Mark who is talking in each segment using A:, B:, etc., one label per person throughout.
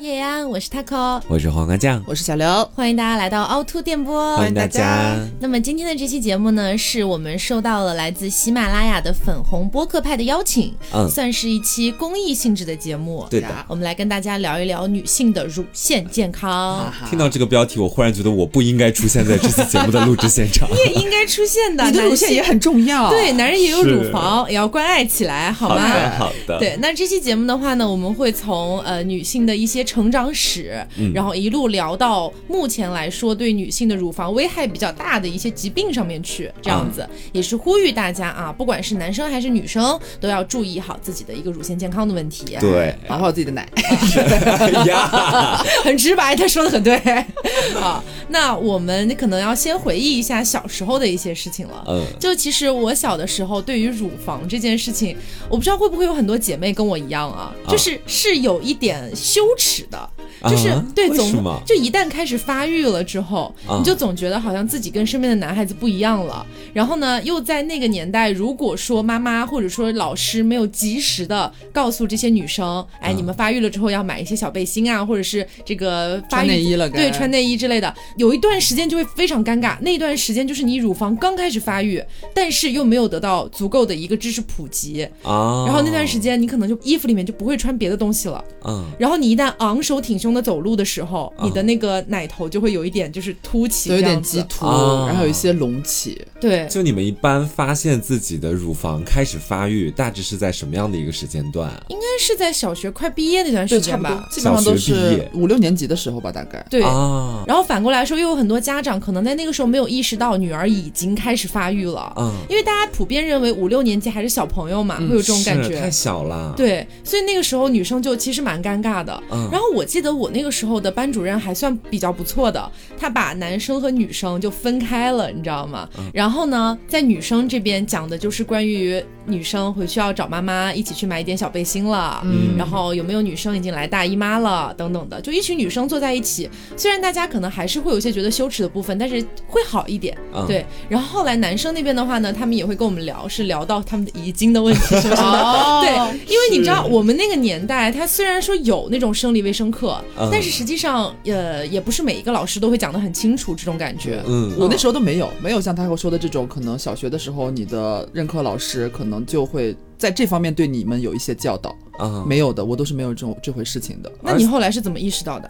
A: 叶安，我是 taco，
B: 我是黄瓜酱，
C: 我是小刘，
A: 欢迎大家来到凹凸电波，
B: 欢迎大家。
A: 那么今天的这期节目呢，是我们受到了来自喜马拉雅的粉红播客派的邀请，嗯，算是一期公益性质的节目。
B: 对的，
A: 我们来跟大家聊一聊女性的乳腺健康。
B: 听到这个标题，我忽然觉得我不应该出现在这期节目的录制现场。
A: 你也应该出现的，
C: 你的乳腺也很重要。
A: 对，男人也有乳房，也要关爱起来，好吗？
B: 好的。
A: 对，那这期节目的话呢，我们会从呃女性的一些成长史。然后一路聊到目前来说对女性的乳房危害比较大的一些疾病上面去，这样子也是呼吁大家啊，不管是男生还是女生，都要注意好自己的一个乳腺健康的问题，
B: 对，
C: 保护好自己的奶。
A: 很直白，他说的很对。啊，那我们可能要先回忆一下小时候的一些事情了。嗯，就其实我小的时候对于乳房这件事情，我不知道会不会有很多姐妹跟我一样啊，就是是有一点羞耻的。就是对，总就一旦开始发育了之后，你就总觉得好像自己跟身边的男孩子不一样了。然后呢，又在那个年代，如果说妈妈或者说老师没有及时的告诉这些女生，哎，你们发育了之后要买一些小背心啊，或者是这个
C: 穿内衣了，
A: 对，穿内衣之类的，有一段时间就会非常尴尬。那段时间就是你乳房刚开始发育，但是又没有得到足够的一个知识普及啊。然后那段时间你可能就衣服里面就不会穿别的东西了，嗯。然后你一旦昂首挺胸的。走路的时候，你的那个奶头就会有一点就是凸起，
C: 有点激凸，然后有一些隆起。
A: 对，
B: 就你们一般发现自己的乳房开始发育，大致是在什么样的一个时间段？
A: 应该是在小学快毕业那段时间吧，
C: 基本上都是五六年级的时候吧，大概。
A: 对，然后反过来说，又有很多家长可能在那个时候没有意识到女儿已经开始发育了，嗯，因为大家普遍认为五六年级还是小朋友嘛，会有这种感觉，
B: 太小了。
A: 对，所以那个时候女生就其实蛮尴尬的。嗯，然后我记得我。那个时候的班主任还算比较不错的，他把男生和女生就分开了，你知道吗？然后呢，在女生这边讲的就是关于女生回去要找妈妈一起去买一点小背心了，嗯，然后有没有女生已经来大姨妈了等等的，就一群女生坐在一起，虽然大家可能还是会有些觉得羞耻的部分，但是会好一点，对。然后后来男生那边的话呢，他们也会跟我们聊，是聊到他们的遗精的问题什么什么，对，因为你知道我们那个年代，他虽然说有那种生理卫生课。但是实际上，呃，也不是每一个老师都会讲得很清楚这种感觉。
C: 嗯，我那时候都没有，没有像他会说的这种，可能小学的时候你的任课老师可能就会在这方面对你们有一些教导。啊，没有的，我都是没有这种这回事情的。
A: 那你后来是怎么意识到的？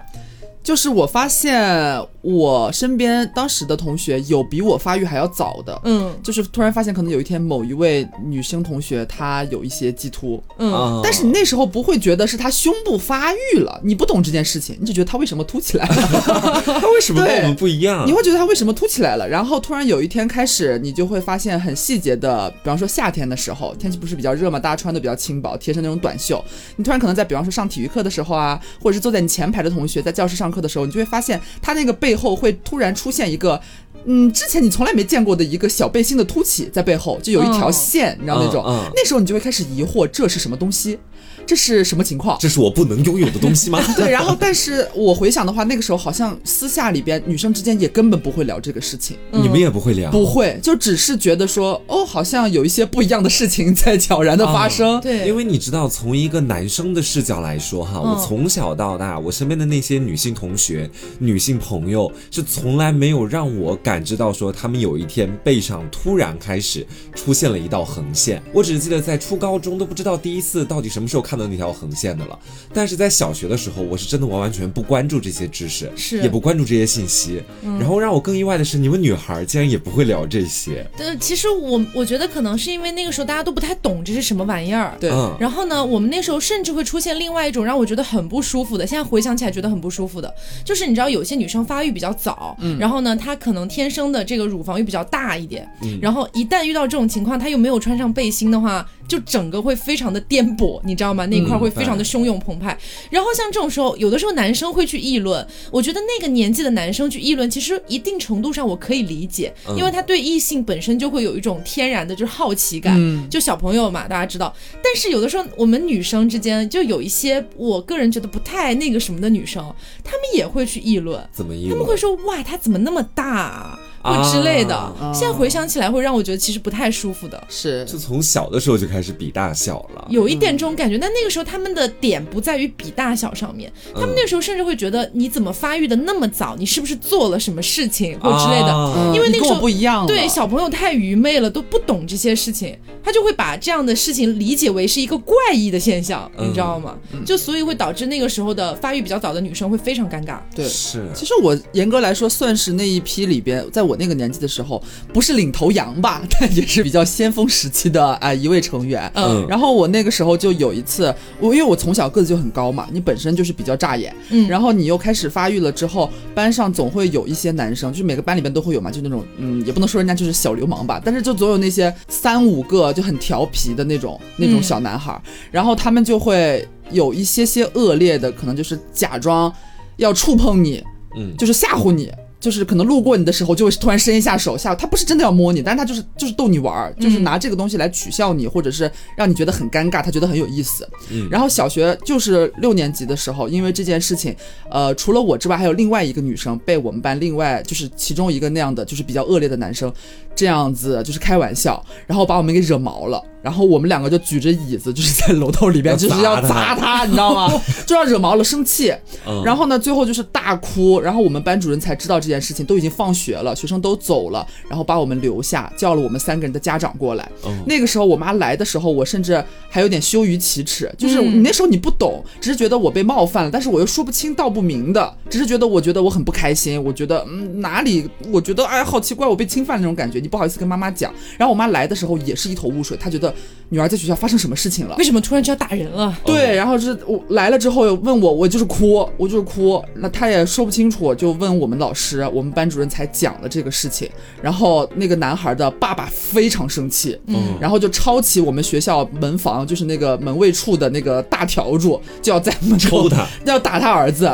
C: 就是我发现我身边当时的同学有比我发育还要早的，嗯，就是突然发现可能有一天某一位女生同学她有一些激突，嗯，但是你那时候不会觉得是她胸部发育了，你不懂这件事情，你只觉得她为什么凸起来了，
B: 她为什么跟我们不一样？
C: 你会觉得她为什么凸起来了？然后突然有一天开始，你就会发现很细节的，比方说夏天的时候，天气不是比较热嘛，大家穿的比较轻薄，贴身那种短袖，你突然可能在比方说上体育课的时候啊，或者是坐在你前排的同学在教室上课的时候，你就会发现他那个背后会突然出现一个，嗯，之前你从来没见过的一个小背心的凸起在背后，就有一条线，你知道那种，那时候你就会开始疑惑这是什么东西。这是什么情况？
B: 这是我不能拥有的东西吗？
C: 对，然后但是我回想的话，那个时候好像私下里边女生之间也根本不会聊这个事情，
B: 你们也不会聊，
C: 不会，就只是觉得说，哦，好像有一些不一样的事情在悄然的发生。
A: 对，
B: 因为你知道，从一个男生的视角来说，哈，我从小到大，我身边的那些女性同学、女性朋友，是从来没有让我感知到说，他们有一天背上突然开始出现了一道横线。我只记得在初高中都不知道第一次到底什么时候看。看到那条横线的了，但是在小学的时候，我是真的完完全不关注这些知识，
A: 是
B: 也不关注这些信息。然后让我更意外的是，你们女孩竟然也不会聊这些。
A: 对，其实我我觉得可能是因为那个时候大家都不太懂这是什么玩意儿。
C: 对。
A: 然后呢，我们那时候甚至会出现另外一种让我觉得很不舒服的，现在回想起来觉得很不舒服的，就是你知道有些女生发育比较早，嗯，然后呢，她可能天生的这个乳房又比较大一点，嗯，然后一旦遇到这种情况，她又没有穿上背心的话，就整个会非常的颠簸，你知道吗？那块会非常的汹涌澎湃，然后像这种时候，有的时候男生会去议论，我觉得那个年纪的男生去议论，其实一定程度上我可以理解，因为他对异性本身就会有一种天然的就是好奇感，就小朋友嘛，大家知道。但是有的时候我们女生之间就有一些我个人觉得不太那个什么的女生，她们也会去议论，
B: 怎么议
A: 论？他们会说哇，他怎么那么大？或之类的。
C: 啊
A: 现在回想起来，会让我觉得其实不太舒服的。
C: 是
B: 就从小的时候就开始比大小了。
A: 有一点这种感觉，但那个时候他们的点不在于比大小上面，他们那个时候甚至会觉得你怎么发育的那么早，你是不是做了什么事情或之类的。因为那个时候
C: 不一样，
A: 对小朋友太愚昧了，都不懂这些事情，他就会把这样的事情理解为是一个怪异的现象，
B: 嗯
A: 你知道吗？就所以会导致那个时候的发育比较早的女生会非常尴尬。
C: 对。
B: 是
C: 其实我严格来说算是那一批里边，在我那个年纪的时候，不是领头羊吧，但也是比较先锋时期的啊、一位成员。
A: 嗯
C: 然后我那个时候就有一次，我因为我从小个子就很高嘛，你本身就是比较扎眼，
A: 嗯
C: 然后你又开始发育了之后，班上总会有一些男生，就是每个班里边都会有嘛，就那种嗯，也不能说人家就是小流氓吧，但是就总有那些三五个就很调皮的那种那种
A: 嗯
C: 小男孩儿，然后他们就会有一些些恶劣的，可能就是假装要触碰你，
B: 嗯
C: 就是吓唬你。就是可能路过你的时候，就会突然伸一下手下，他不是真的要摸你，但是他就是就是逗你玩儿，就是拿这个东西来取笑你，或者是让你觉得很尴尬，他觉得很有意思。
B: 嗯
C: 然后小学就是六年级的时候，因为这件事情，呃，除了我之外，还有另外一个女生被我们班另外就是其中一个那样的就是比较恶劣的男生，这样子就是开玩笑，然后把我们给惹毛了。然后我们两个就举着椅子，就是在楼道里边，就是要
B: 砸他，
C: 你知道吗？就要惹毛了，生气。
B: 嗯
C: 然后呢，最后就是大哭，然后我们班主任才知道这件事情，都已经放学了，学生都走了，然后把我们留下，叫了我们三个人的家长过来。
B: 嗯
C: 那个时候我妈来的时候，我甚至还有点羞于启齿，就是
A: 嗯
C: 你那时候你不懂，只是觉得我被冒犯了，但是我又说不清道不明的，只是觉得我觉得我很不开心，我觉得嗯哪里，我觉得哎好奇怪，我被侵犯那种感觉，你不好意思跟妈妈讲。然后我妈来的时候也是一头雾水，她觉得女儿在学校发生什么事情了。
A: 为什么突然就要打人了？
C: 对，然后是我来了之后问我，我就是哭，我就是哭，那他也说不清楚，就问我们老师，我们班主任才讲了这个事情。然后那个男孩的爸爸非常生气，
B: 嗯
C: 然后就抄起我们学校门房，就是那个门卫处的那个大笤帚，就要在门口
B: 抽他，
C: 要打他儿子。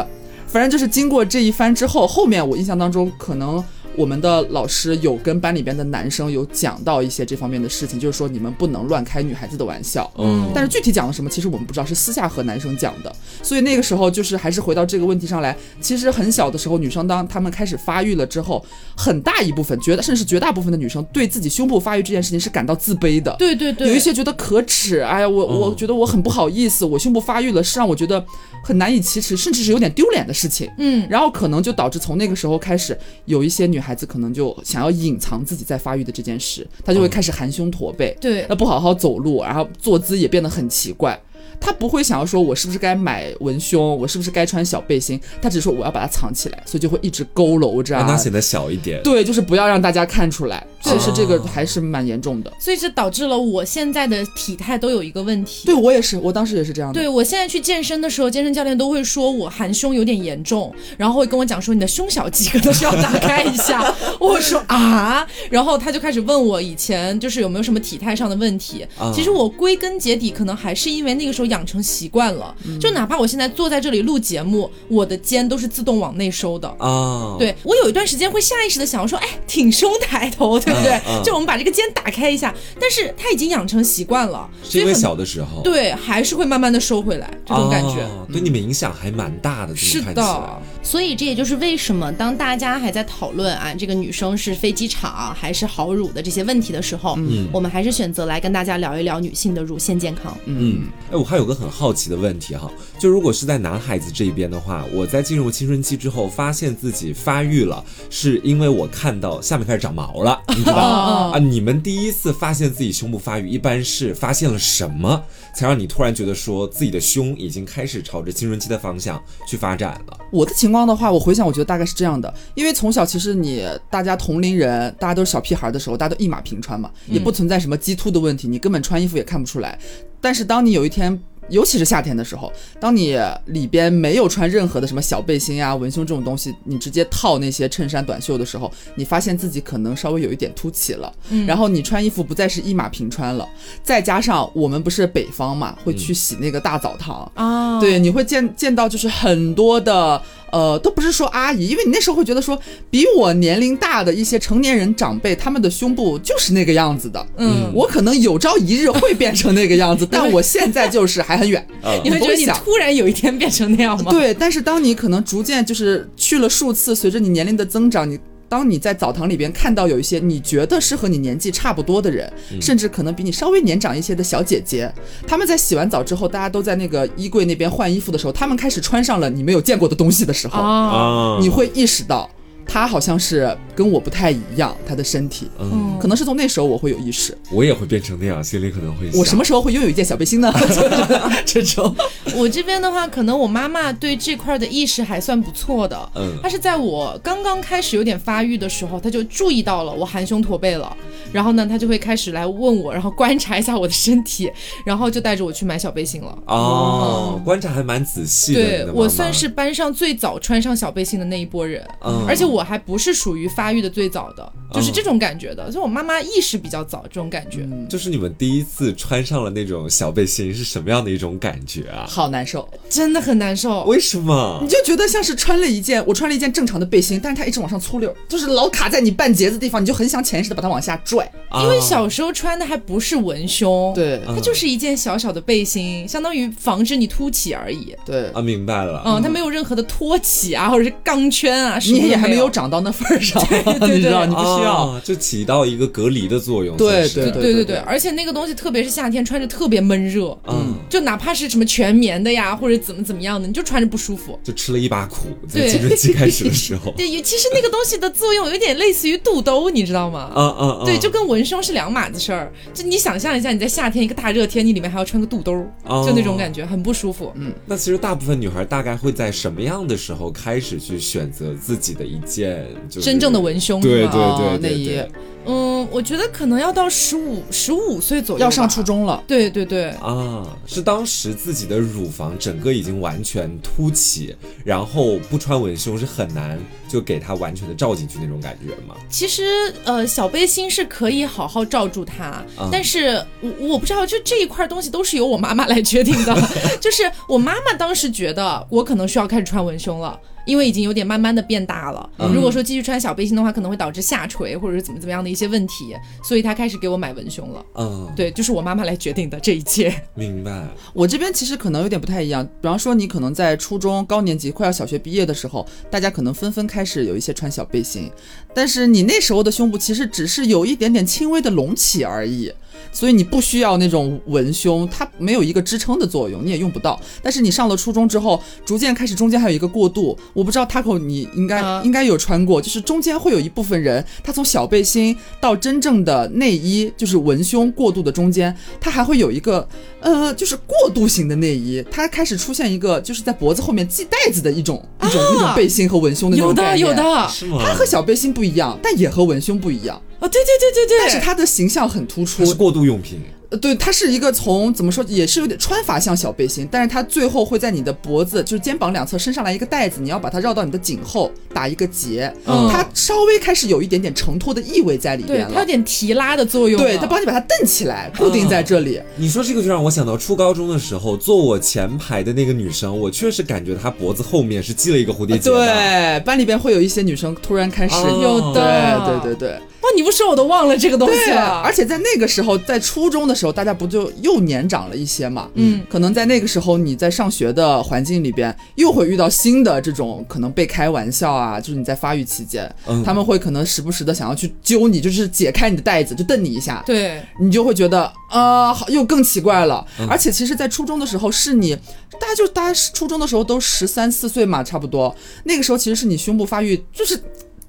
C: 反正就是经过这一番之后，后面我印象当中可能。我们的老师有跟班里边的男生有讲到一些这方面的事情，就是说你们不能乱开女孩子的玩笑。
B: 嗯
C: 但是具体讲了什么，其实我们不知道，是私下和男生讲的。所以那个时候就是还是回到这个问题上来，其实很小的时候，女生当她们开始发育了之后，很大一部分，绝大甚至是绝大部分的女生对自己胸部发育这件事情是感到自卑的。
A: 对对对，
C: 有一些觉得可耻，哎呀，我
B: 嗯
C: 我觉得我很不好意思，我胸部发育了，是让我觉得很难以启齿，甚至是有点丢脸的事情。
A: 嗯，
C: 然后可能就导致从那个时候开始，有一些女孩子可能就想要隐藏自己在发育的这件事，他就会开始含胸驼背，
A: 对。
C: 那不好好走路，然后坐姿也变得很奇怪。她不会想要说，我是不是该买文胸，我是不是该穿小背心？他只是说我要把它藏起来，所以就会一直佝偻着、啊。
B: 让它显得小一点。
C: 对，就是不要让大家看出来。其实这个
B: 哦
C: 还是蛮严重的。
A: 所以这导致了我现在的体态都有一个问题。
C: 对我也是，我当时也是这样的。
A: 对我现在去健身的时候，健身教练都会说我含胸有点严重，然后会跟我讲说你的胸小肌可能需要打开一下。我说啊，然后他就开始问我以前就是有没有什么体态上的问题。
B: 啊
A: 其实我归根结底可能还是因为那个时候养成习惯了，就哪怕我现在坐在这里录节目，我的肩都是自动往内收的。
B: 啊，，
A: 对我有一段时间会下意识的想要说，哎，挺胸抬头，对不对？就我们把这个肩打开一下，但是他已经养成习惯了，
B: 是因为
A: 所以很
B: 小的时候，
A: 对，还是会慢慢的收回来这种感觉。
B: 哦对你们影响还蛮大的。
A: 是的，
D: 所以这也就是为什么当大家还在讨论啊，这个女生是飞机场还是好乳的这些问题的时候，
B: 嗯
D: 我们还是选择来跟大家聊一聊女性的乳腺健康。
B: 嗯，哎，我还有个很好奇的问题哈，就如果是在男孩子这边的话，我在进入青春期之后，发现自己发育了，是因为我看到下面开始长毛了，你知道吗？啊，你们第一次发现自己胸部发育，一般是发现了什么，才让你突然觉得说自己的胸已经开始朝着青春期的方向去发展了？
C: 我的情况的话，我回想，我觉得大概是这样的，因为从小其实你大家同龄人，大家都是小屁孩的时候，大家都一马平川嘛，也不存在什么激凸的问题，你根本穿衣服也看不出来。但是当你有一天，尤其是夏天的时候，当你里边没有穿任何的什么小背心啊、文胸这种东西，你直接套那些衬衫、短袖的时候，你发现自己可能稍微有一点凸起了，然后你穿衣服不再是一马平川了，再加上我们不是北方嘛，会去洗那个大澡堂，
A: 啊，
C: 对，你会见见到就是很多的，呃，都不是说阿姨，因为你那时候会觉得说，比我年龄大的一些成年人长辈，他们的胸部就是那个样子的。
A: 嗯，
C: 我可能有朝一日会变成那个样子，但我现在就是还很远。
B: 嗯
A: 你会觉得你突然有一天变成那样吗？
C: 对，但是当你可能逐渐就是去了数次，随着你年龄的增长，你当你在澡堂里边看到有一些你觉得是和你年纪差不多的人，甚至可能比你稍微年长一些的小姐姐，他们在洗完澡之后，大家都在那个衣柜那边换衣服的时候，他们开始穿上了你没有见过的东西的时候，你会意识到。他好像是跟我不太一样，他的身体，
B: 嗯，
C: 可能是从那时候我会有意识，
B: 我也会变成那样，心里可能会
C: 我什么时候会拥有一件小背心呢？这种，
A: 我这边的话，可能我妈妈对这块的意识还算不错的。
B: 嗯。
A: 她是在我刚刚开始有点发育的时候，她就注意到了我含胸驼背了，然后呢，她就会开始来问我，然后观察一下我的身体，然后就带着我去买小背心了。
B: 哦，观察还蛮仔细的，
A: 对
B: 的妈妈。
A: 我算是班上最早穿上小背心的那一波人，
B: 嗯。
A: 而且我还不是属于发育的最早的，就是这种感觉的，所以我妈妈意识比较早，这种感觉。
B: 就是你们第一次穿上了那种小背心是什么样的一种感觉啊？
C: 好难受。
A: 真的很难受。
B: 为什么
C: 你？就觉得像是穿了一件，我穿了一件正常的背心，但是它一直往上粗溜，就是老卡在你半截子地方，你就很想潜意识的把它往下拽。
B: 啊
A: 因为小时候穿的还不是文胸，，
C: 对
A: 它就是一件小小的背心，相当于防止你凸起而已。
C: 对，
B: 啊，明白了。
A: 嗯，它没有任何的托起啊，或者是钢圈啊，什么
C: 也还没有
A: 有。
C: 长到那份儿上，
A: 对
C: 你知道，你不需要。
B: 啊就起到一个隔离的作用。
C: 对对
A: 对对
C: 对
A: 对，而且那个东西，特别是夏天穿着特别闷热，
B: 嗯，
A: 就哪怕是什么全棉的呀，或者怎么怎么样的，你就穿着不舒服。
B: 就吃了一把苦，在
A: 对
B: 青春期开始的时候。
A: 对，其实那个东西的作用有点类似于肚兜，你知道吗？
B: 嗯嗯嗯，
A: 对，就跟文胸是两码子事儿。就你想象一下，你在夏天一个大热天，你里面还要穿个肚兜，
B: 哦
A: 就那种感觉，很不舒服。嗯，
B: 那其实大部分女孩大概会在什么样的时候开始去选择自己的一件就是
A: 真正的文胸
B: 对对
A: 是
C: 内衣
B: 对对对
A: 嗯，我觉得可能要到十五十五岁左右，
C: 要上初。中了，
A: 对对对，
B: 啊，是当时自己的乳房整个已经完全凸起，然后不穿文胸是很难就给它完全的罩进去那种感觉吗？
A: 其实呃，小背心是可以好好罩住它，
B: 嗯
A: 但是我我不知道，就这一块东西都是由我妈妈来决定的。就是我妈妈当时觉得我可能需要开始穿文胸了。因为已经有点慢慢的变大了，
B: 嗯
A: 如果说继续穿小背心的话，可能会导致下垂或者是怎么怎么样的一些问题，所以她开始给我买文胸了。
B: 嗯，
A: 对，就是我妈妈来决定的这一切。
B: 明白。
C: 我这边其实可能有点不太一样，比方说你可能在初中高年级快要小学毕业的时候，大家可能纷纷开始有一些穿小背心，但是你那时候的胸部其实只是有一点点轻微的隆起而已，所以你不需要那种文胸，它没有一个支撑的作用，你也用不到。但是你上了初中之后，逐渐开始中间还有一个过渡，我不知道 Taco 你应该、
A: 啊
C: 应该有穿过，就是中间会有一部分人，他从小背心到真正的内衣，就是文胸过渡的中间，他还会有一个呃，就是过渡型的内衣，它开始出现一个就是在脖子后面系带子的一种、一种一种背心和文胸的那
A: 有的
C: 种概念。
A: 有的，
B: 是吗？
C: 它和小背心不一样，但也和文胸不一样，
A: 哦，对对对对对，
C: 但是它的形象很突出
B: 它。是过渡用品。
C: 呃，对，它是一个从怎么说，也是有点穿法像小背心，但是它最后会在你的脖子，就是肩膀两侧伸上来一个带子，你要把它绕到你的颈后打一个结，
A: 嗯
C: 它稍微开始有一点点承托的意味在里
A: 对
C: 边了。
A: 它有点提拉的作用。
C: 对，它帮你把它蹬起来，固定在这里。
B: 你说这个就让我想到初高中的时候，坐我前排的那个女生，我确实感觉她脖子后面是系了一个蝴蝶结。
C: 对，班里边会有一些女生突然开始
B: 哦
A: 有的
C: 对对对对
A: 哇，你不说我都忘了这个东西
C: 对，
A: 了。
C: 而且在那个时候，在初中的时候，大家不就又年长了一些嘛？
A: 嗯，
C: 可能在那个时候，你在上学的环境里边，又会遇到新的这种可能被开玩笑啊，就是你在发育期间，
B: 嗯
C: 他们会可能时不时的想要去揪你，就是解开你的带子，就瞪你一下。
A: 对，
C: 你就会觉得啊、好又更奇怪了。
B: 嗯
C: 而且其实，在初中的时候，是你大家就大家初中的时候都十三四岁嘛，差不多。那个时候其实是你胸部发育就是。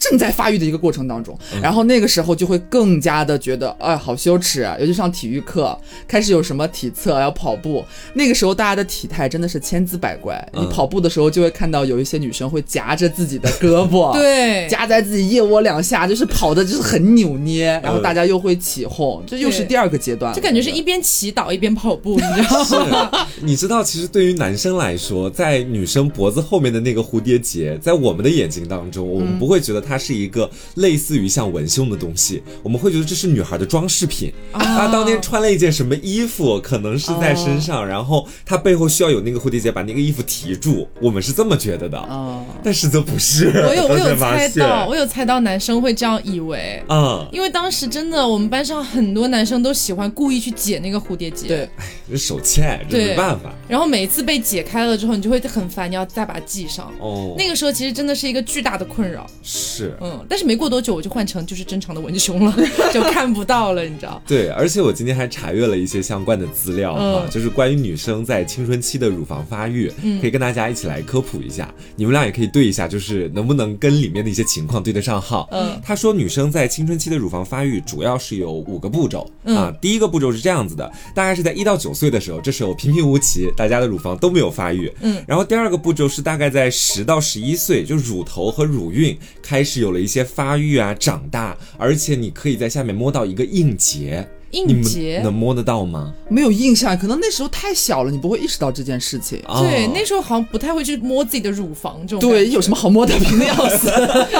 C: 正在发育的一个过程当中，然后那个时候就会更加的觉得，哎，好羞耻啊！尤其上体育课，开始有什么体测要跑步，那个时候大家的体态真的是千姿百怪。你
B: 嗯
C: 跑步的时候就会看到有一些女生会夹着自己的胳膊，
A: 对，
C: 夹在自己腋窝两下，就是跑的就是很扭捏，然后大家又会起哄，这又是第二个阶段，
A: 就感觉是一边祈祷一边跑步，你知道吗？
B: 你知道，其实对于男生来说，在女生脖子后面的那个蝴蝶结，在我们的眼睛当中，我们不会觉得它是一个类似于像文胸的东西，我们会觉得这是女孩的装饰品。她当天穿了一件什么衣服，可能是在身上，然后她背后需要有那个蝴蝶结把那个衣服提住，我们是这么觉得的。
C: 哦，
B: 但实则不是，
A: 我有 我有猜到，我有猜到男生会这样以为。
B: 嗯，
A: 因为当时真的，我们班上很多男生都喜欢故意去解那个蝴蝶结，
C: 对，
B: 这手欠，这没办法。
A: 然后每一次被解开了之后，你就会很烦，你要再把它系上。
B: 哦，
A: 那个时候其实真的是一个巨大的困扰。
B: 是是。
E: 嗯，但是没过多久我就换成就是正常的文胸了，就看不到了，你知道？
B: 对，而且我今天还查阅了一些相关的资料哈，
E: 嗯
B: 就是关于女生在青春期的乳房发育，可以跟大家一起来科普一下。你们俩也可以对一下，就是能不能跟里面的一些情况对得上号。
E: 嗯，
B: 他说女生在青春期的乳房发育主要是有五个步骤、
E: 嗯
B: 啊。第一个步骤是这样子的，大概是在一到九岁的时候，这时候平平无奇，大家的乳房都没有发育。
E: 嗯，
B: 然后第二个步骤是大概在十到十一岁，就乳头和乳晕开始是有了一些发育啊、长大，而且你可以在下面摸到一个硬结。
E: 硬结
B: 能摸得到吗？
C: 没有印象，可能那时候太小了，你不会意识到这件事情。
E: 对，
B: 哦
E: 那时候好像不太会去摸自己的乳房这种，
C: 对，有什么好摸的，平的要死。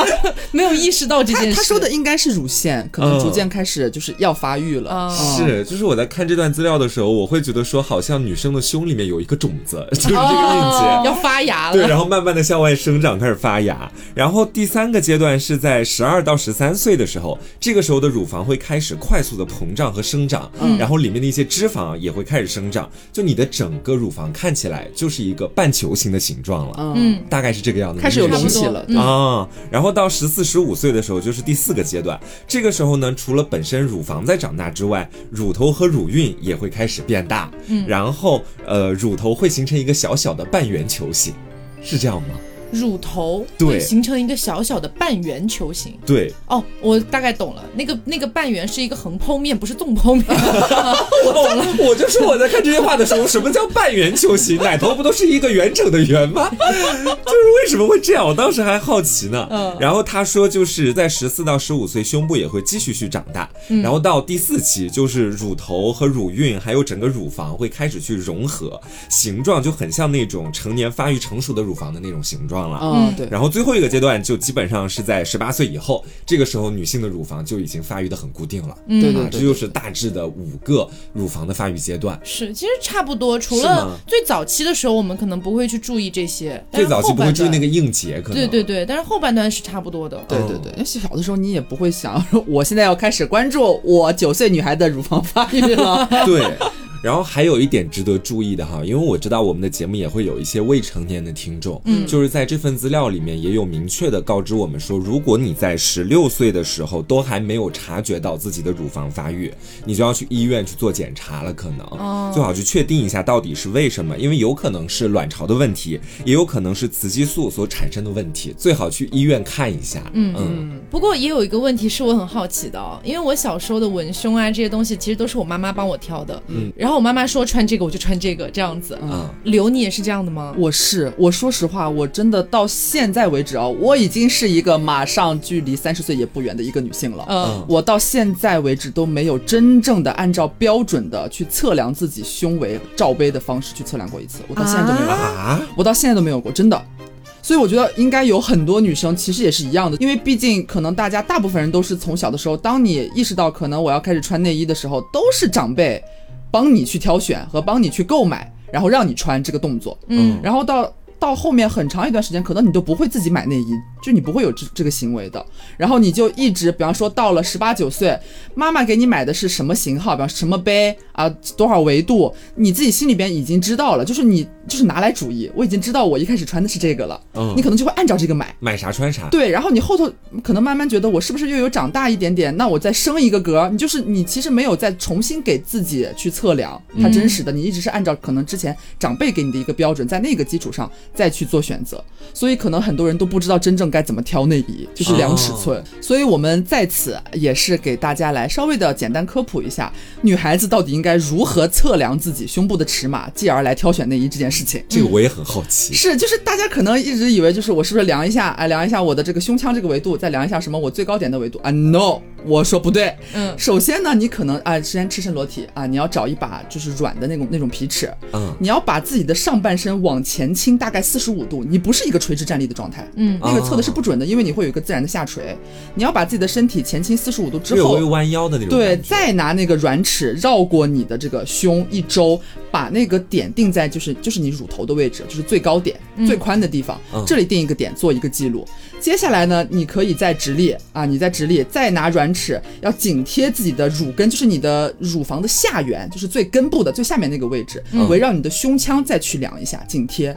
E: 没有意识到这
C: 他
E: 件事。
C: 他说的应该是乳腺，可能
B: 嗯
C: 逐渐开始就是要发育了。
B: 是，就是我在看这段资料的时候，我会觉得说，好像女生的胸里面有一个种子，就是这个硬结。
E: 哦要发芽
B: 对，
E: 了。
B: 然后慢慢的向外生长，开始发芽。然后第三个阶段是在十二到十三岁的时候，这个时候的乳房会开始快速的膨胀和生长，然后里面的一些脂肪也会开始生长，就你的整个乳房看起来就是一个半球形的形状了，
C: 嗯，
E: 嗯，
B: 大概是这个样子。
C: 开始有
B: 你们
C: 隆起了。对
B: 啊，然后到十四、十五岁的时候，就是第四个阶段。这个时候呢，除了本身乳房在长大之外，乳头和乳晕也会开始变大。嗯，然后呃，乳头会形成一个小小的半圆球形，是这样吗？
E: 乳头
B: 对
E: 会形成一个小小的半圆球形。
B: 对，
E: 哦，我大概懂了，那个那个半圆是一个横剖面，不是纵剖面。
B: 我懂了。我就说我在看这些话的时候，什么叫半圆球形？奶头不都是一个圆整的圆吗？就是为什么会这样？我当时还好奇呢。
E: 嗯
B: 然后他说，就是在十四到十五岁，胸部也会继续去长大。然后到第四期，就是乳头和乳晕还有整个乳房会开始去融合，形状就很像那种成年发育成熟的乳房的那种形状了。
C: 嗯，对。
B: 然后最后一个阶段就基本上是在十八岁以后，这个时候女性的乳房就已经发育的很固定了。嗯，
C: 对对对
B: 这就是大致的五个乳房的发育阶段。
E: 是，其实差不多，除了最早期的时候，我们可能不会去注意这些，
B: 最早期不会注意那个硬结，可能
E: 对对对，但是后半段是差不多的。
C: 对对对，因为小的时候你也不会想，说 我现在要开始关注我九岁女孩的乳房发育了。
B: 对。然后还有一点值得注意的哈，因为我知道我们的节目也会有一些未成年的听众，嗯，就是在这份资料里面也有明确的告知我们说，如果你在十六岁的时候都还没有察觉到自己的乳房发育，你就要去医院去做检查了，可能，
E: 哦。
B: 最好去确定一下到底是为什么，因为有可能是卵巢的问题，也有可能是雌激素所产生的问题，最好去医院看一下，嗯。嗯。
E: 不过也有一个问题是我很好奇的哦，因为我小时候的文胸啊这些东西其实都是我妈妈帮我挑的，嗯，然后我妈妈说穿这个我就穿这个这样子。
B: 嗯
E: 刘，你也是这样的吗？
C: 我是，我说实话，我真的到现在为止啊，我已经是一个马上距离三十岁也不远的一个女性了。
E: 嗯
C: 我到现在为止都没有真正的按照标准的去测量自己胸围罩杯的方式去测量过一次，我到现在都没有过，
B: 啊，
C: 我到现在都没有过，真的。所以我觉得应该有很多女生其实也是一样的，因为毕竟可能大家大部分人都是从小的时候，当你意识到可能我要开始穿内衣的时候，都是长辈帮你去挑选和帮你去购买，然后让你穿这个动作。
E: 嗯
C: 然后到到后面很长一段时间，可能你都不会自己买内衣，就你不会有这这个行为的。然后你就一直，比方说到了十八九岁，妈妈给你买的是什么型号，比方什么杯啊，多少维度，你自己心里边已经知道了，就是你就是拿来主义，我已经知道我一开始穿的是这个了，
B: 嗯。
C: 你可能就会按照这个买。
B: 买。啥穿啥，
C: 对，然后你后头可能慢慢觉得我是不是又有长大一点点？那我再升一个格，你就是你其实没有再重新给自己去测量它真实的，你一直是按照可能之前长辈给你的一个标准，在那个基础上再去做选择，所以可能很多人都不知道真正该怎么挑内衣，就是量尺寸。所以我们在此也是给大家来稍微的简单科普一下，女孩子到底应该如何测量自己胸部的尺码，继而来挑选内衣这件事情。
B: 这个我也很好奇。
C: 是，就是大家可能一直以为，就是我是不是量一下，哎，量一下我的这个胸腔这个维度，再量一下什么我最高点的维度啊？No，我说不对。
E: 嗯
C: 首先呢，你可能啊，先赤身裸体啊，你要找一把就是软的那种那种皮尺，
B: 嗯
C: 你要把自己的上半身往前倾大概四十五度，你不是一个垂直站立的状态，
E: 嗯
C: 那个测的是不准的，因为你会有一个自然的下垂，你要把自己的身体前倾四十五度之后
B: 略微，弯腰的那种
C: 对，再拿那个软尺绕过你的这个胸一周，把那个点定在就是就是你乳头的位置，就是最高点、最宽的地方，
B: 嗯
C: 这里定一个点，做一个记录。接下来呢，你可以在直立啊，你在直立，再拿软尺要紧贴自己的乳根，就是你的乳房的下缘，就是最根部的最下面那个位置，围绕你的胸腔再去量一下，紧贴。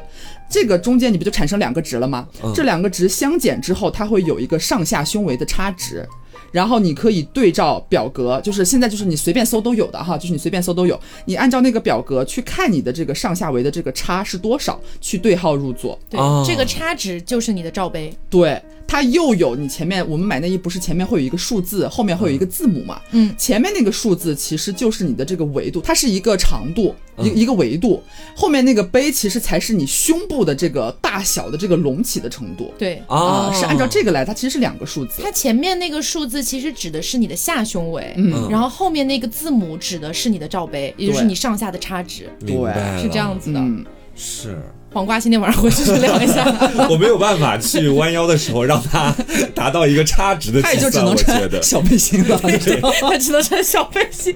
C: 这个中间你不就产生两个值了吗？这两个值相减之后，它会有一个上下胸围的差值。然后你可以对照表格，就是现在就是你随便搜都有的哈，就是你随便搜都有，你按照那个表格去看你的这个上下围的这个差是多少，去对号入座。
E: 对，这个差值就是你的罩杯。
C: 对。它又有你前面我们买内衣不是前面会有一个数字，后面会有一个字母嘛？
E: 嗯，
C: 前面那个数字其实就是你的这个维度，它是一个长度，一一个维度，后面那个杯其实才是你胸部的这个大小的这个隆起的程度。
E: 对
C: 啊，是按照这个来，它其实是两个数字。
E: 它前面那个数字其实指的是你的下胸围，嗯，然后后面那个字母指的是你的罩杯，也就是你上下的差值。
B: 对，
E: 是这样子的。
B: 嗯是。
E: 黄瓜今天晚上回去去量一下。
B: 我没有办法去弯腰的时候让它 达到一个差值的计
C: 算，我觉得
B: 小
C: 背心了，
E: 他只能穿小背心。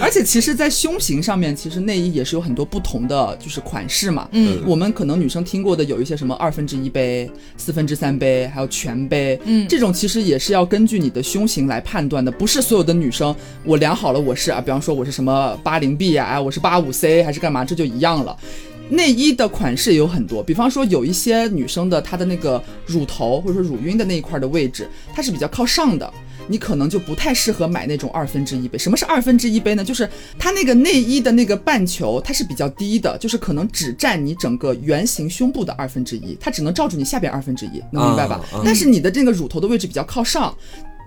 C: 而且其实，在胸型上面，其实内衣也是有很多不同的就是款式嘛。嗯，我们可能女生听过的有一些什么二分之一杯、四分之三杯，还有全杯。嗯，这种其实也是要根据你的胸型来判断的，不是所有的女生我量好了我是啊，比方说我是什么八零 B 呀，哎我是八五 C 还是干嘛，这就一样了。内衣的款式有很多，比方说有一些女生的她的那个乳头或者说乳晕的那一块的位置，它是比较靠上的，你可能就不太适合买那种二分之一杯。什么是二分之一杯呢？就是它那个内衣的那个半球它是比较低的，就是可能只占你整个圆形胸部的二分之一，它只能罩住你下边二分之一，能明白吧？但是你的这个乳头的位置比较靠上，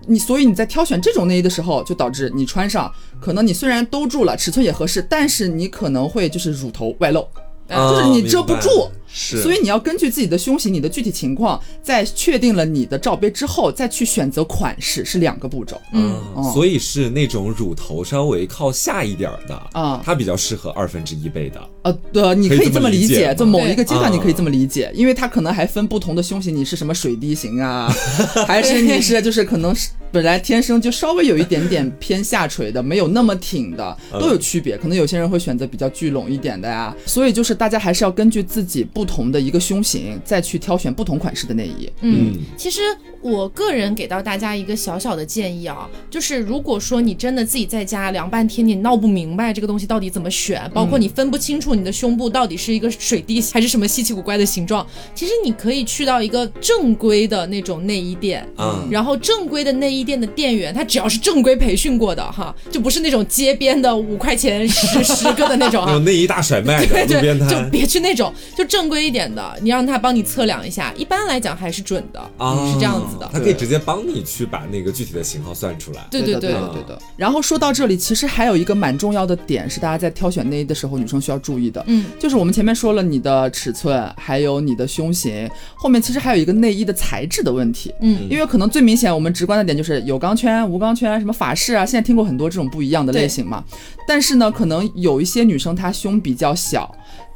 C: 你所以你在挑选这种内衣的时候，就导致你穿上，可能你虽然兜住了，尺寸也合适，但是你可能会就是乳头外露。就是你遮不住，所以你要根据自己的胸型、你的具体情况，在确定了你的罩杯之后，再去选择款式，是两个步骤。
B: 嗯，所以是那种乳头稍微靠下一点的
C: 啊，
B: 它比较适合二分之一杯的。
C: 呃，对，你可以这么理
B: 解，
C: 就某一个阶段你可以这么理解，因为它可能还分不同的胸型，你是什么水滴型啊，还是你是就是可能是。本来天生就稍微有一点点偏下垂的，没有那么挺的，都有区别。可能有些人会选择比较聚拢一点的呀。所以就是大家还是要根据自己不同的一个胸型，再去挑选不同款式的内衣。
E: 嗯，其实我个人给到大家一个小小的建议啊，就是如果说你真的自己在家量半天，你闹不明白这个东西到底怎么选，包括你分不清楚你的胸部到底是一个水滴还是什么稀奇古怪的形状，其实你可以去到一个正规的那种内衣店，嗯，然后正规的内衣。店的店员，他只要是正规培训过的哈，就不是那种街边的五块钱十十个的那种啊，
B: 内衣大甩卖的路边摊，
E: 就别去那种，就正规一点的，你让他帮你测量一下，一般来讲还是准的啊，是这样子的，
B: 他可以直接帮你去把那个具体的型号算出来。
E: 对对对
C: 对的。然后说到这里，其实还有一个蛮重要的点是大家在挑选内衣的时候，女生需要注意的，嗯，就是我们前面说了你的尺寸，还有你的胸型，后面其实还有一个内衣的材质的问题，嗯，因为可能最明显我们直观的点就是。有钢圈、无钢圈，什么法式啊？现在听过很多这种不一样的类型嘛。但是呢，可能有一些女生她胸比较小，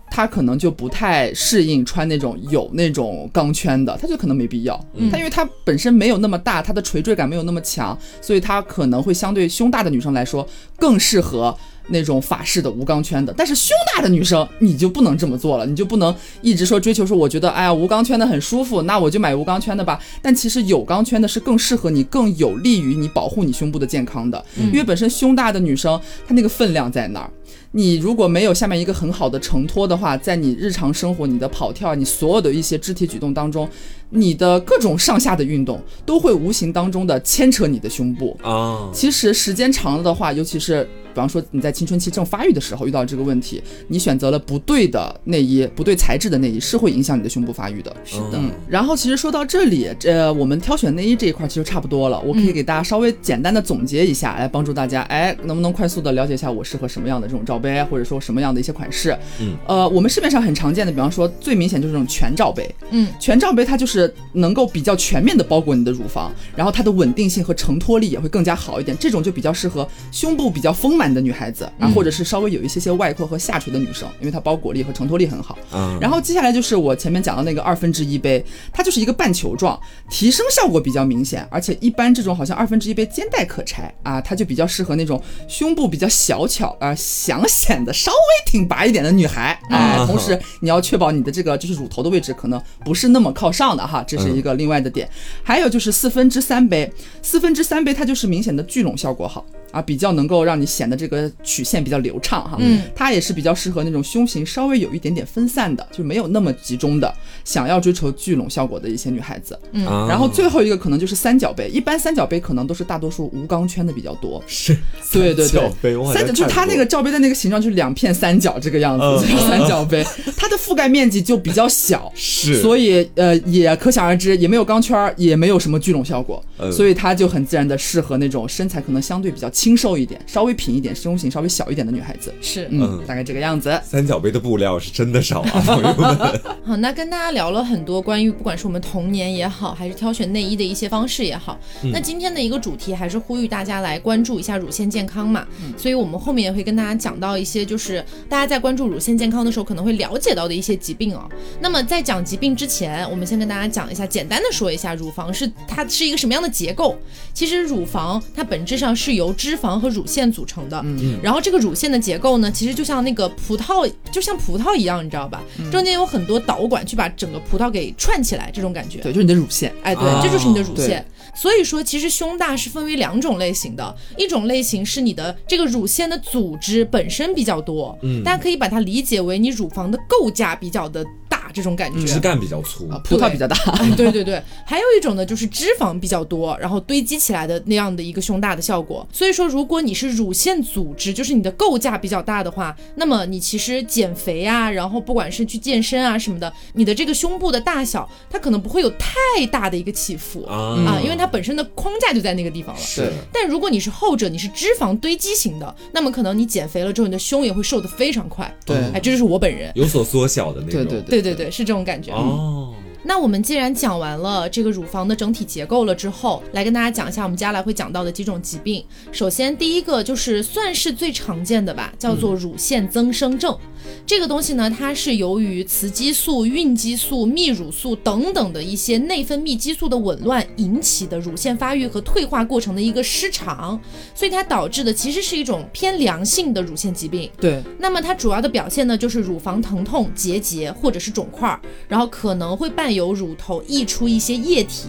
C: 她可能就不太适应穿那种有那种钢圈的，她就可能没必要。她因为她本身没有那么大，她的垂坠感没有那么强，所以她可能会相对胸大的女生来说更适合。那种法式的无钢圈的，但是胸大的女生你就不能这么做了，你就不能一直说追求说，我觉得哎呀无钢圈的很舒服，那我就买无钢圈的吧。但其实有钢圈的是更适合你，更有利于你保护你胸部的健康的，因为本身胸大的女生她那个分量在那儿。你如果没有下面一个很好的承托的话，在你日常生活、你的跑跳、你所有的一些肢体举动当中，你的各种上下的运动都会无形当中的牵扯你的胸部啊。其实时间长了的话，尤其是。比方说你在青春期正发育的时候遇到这个问题，你选择了不对的内衣，不对材质的内衣是会影响你的胸部发育的。
E: 是的。
C: 然后其实说到这里，这我们挑选内衣这一块其实差不多了。我可以给大家稍微简单的总结一下，来帮助大家，哎，能不能快速的了解一下我适合什么样的这种罩杯，或者说什么样的一些款式？嗯。呃，我们市面上很常见的，比方说最明显就是这种全罩杯。嗯。全罩杯它就是能够比较全面的包裹你的乳房，然后它的稳定性和承托力也会更加好一点。这种就比较适合胸部比较丰满。满的女孩子啊，或者是稍微有一些些外扩和下垂的女生，因为它包裹力和承托力很好。
B: 嗯，
C: 然后接下来就是我前面讲的那个二分之一杯，它就是一个半球状，提升效果比较明显，而且一般这种好像二分之一杯肩带可拆啊，它就比较适合那种胸部比较小巧啊，想显得稍微挺拔一点的女孩同时你要确保你的这个就是乳头的位置可能不是那么靠上的哈，这是一个另外的点。还有就是四分之三杯，四分之三杯它就是明显的聚拢效果好。啊，比较能够让你显得这个曲线比较流畅哈，
A: 嗯，
C: 它也是比较适合那种胸型稍微有一点点分散的，就没有那么集中的，想要追求聚拢效果的一些女孩子。
B: 嗯。
C: 然后最后一个可能就是三角杯，一般三角杯可能都是大多数无钢圈的比较多。
B: 是。
C: 对对对。
B: 三角
C: 就是它那个罩杯的那个形状，就是两片三角这个样子，
B: 嗯。
C: 就是三角杯，它的覆盖面积就比较小，
B: 是，
C: 所以呃也可想而知，也没有钢圈，也没有什么聚拢效果，
B: 嗯。
C: 所以它就很自然的适合那种身材可能相对比较清瘦一点、稍微平一点、胸型稍微小一点的女孩子。
A: 是。
C: 嗯，
B: 嗯
C: 大概这个样子。
B: 三角杯的布料是真的少啊，朋友们。
A: 好，那跟大家聊了很多关于不管是我们童年也好，还是挑选内衣的一些方式也好。那今天的一个主题还是呼吁大家来关注一下乳腺健康嘛。所以我们后面也会跟大家讲到一些，就是大家在关注乳腺健康的时候可能会了解到的一些疾病哦。那么在讲疾病之前，我们先跟大家讲一下，简单的说一下乳房是它是一个什么样的结构。其实乳房它本质上是由脂肪和乳腺组成的。
C: 嗯
A: 然后这个乳腺的结构呢，其实就像那个葡萄，就像葡萄一样，你知道吧？中间有很多导管去把整个葡萄给串起来，这种感觉。
C: 对，就是你的乳腺。
A: 哎，对，
B: 啊
A: 这就是你的乳腺。所以说，其实胸大是分为两种类型的，一种类型是你的这个乳腺的组织本身比较多，
B: 嗯
A: 大家可以把它理解为你乳房的构架比较的大这种感觉。
B: 枝干比较粗
C: 啊，葡萄比较大，
A: 哎 对对对，还有一种呢，就是脂肪比较多，然后堆积起来的那样的一个胸大的效果。所以说，如果你是乳腺组织，就是你的构架比较大的话，那么你其实减肥啊，然后不管是去健身啊什么的，你的这个胸部的大小，它可能不会有太大的一个起伏
B: 啊
A: 啊，因为它本身的框架就在那个地方了。
B: 是
A: 但如果你是后者，你是脂肪堆积型的，那么可能你减肥了之后，你的胸也会瘦得非常快。
C: 对
A: 哎，这就是我本人。
B: 有所缩小的那种。
C: 对对
A: 对对对，是这种感觉。
B: 哦，
A: 那我们既然讲完了这个乳房的整体结构了之后，来跟大家讲一下我们接下来会讲到的几种疾病。首先，第一个就是算是最常见的吧，叫做乳腺增生症。这个东西呢，它是由于雌激素、孕激素、泌乳素等等的一些内分泌激素的紊乱引起的乳腺发育和退化过程的一个失常，所以它导致的其实是一种偏良性的乳腺疾病。
C: 对，
A: 那么它主要的表现呢，就是乳房疼痛、结节或者是肿块儿，然后可能会伴有乳头溢出一些液体，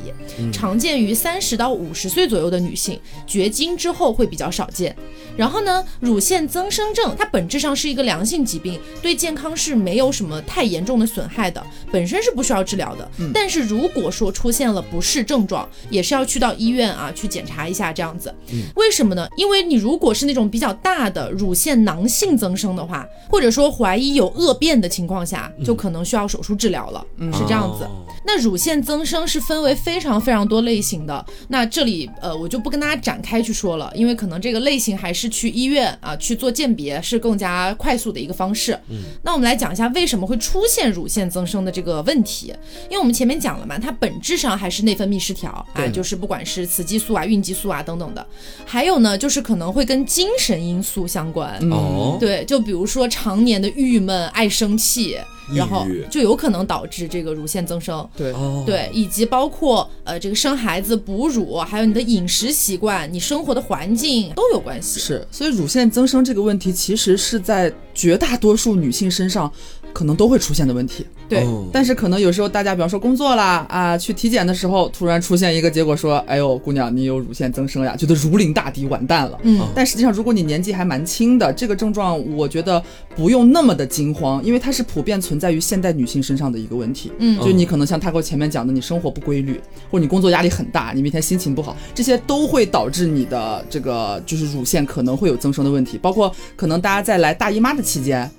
A: 常见于三十到五十岁左右的女性，绝经之后会比较少见。然后呢，乳腺增生症它本质上是一个良性疾病，对健康是没有什么太严重的损害的，本身是不需要治疗的。但是如果说出现了不适症状，也是要去到医院啊去检查一下这样子。为什么呢？因为你如果是那种比较大的乳腺囊性增生的话，或者说怀疑有恶变的情况下，就可能需要手术治疗了。是这样子。
B: 哦
A: 那乳腺增生是分为非常非常多类型的，那这里呃我就不跟大家展开去说了，因为可能这个类型还是去医院啊去做鉴别是更加快速的一个方式。嗯，那我们来讲一下为什么会出现乳腺增生的这个问题，因为我们前面讲了嘛，它本质上还是内分泌失调啊，就是不管是雌激素啊、孕激素啊等等的，还有呢就是可能会跟精神因素相关。
B: 哦，
A: 对，就比如说常年的郁闷、爱生气，
B: 抑
A: 然后就有可能导致这个乳腺增生。
C: 对，
B: 哦，
A: 对，以及包括呃这个生孩子、哺乳，还有你的饮食习惯、你生活的环境都有关系。
C: 是，所以乳腺增生这个问题，其实是在绝大多数女性身上可能都会出现的问题。
A: 对，
B: 哦
C: 但是可能有时候大家，比方说工作啦啊，去体检的时候，突然出现一个结果说，哎呦，姑娘，你有乳腺增生呀，觉得如临大敌，完蛋了。
A: 嗯，
C: 但实际上，如果你年纪还蛮轻的，这个症状我觉得不用那么的惊慌，因为它是普遍存在于现代女性身上的一个问题。
A: 嗯
C: 就你可能像他给我前面讲的，你生活不规律，或者你工作压力很大，你每天心情不好，这些都会导致你的这个就是乳腺可能会有增生的问题，包括可能大家在来大姨妈的期间。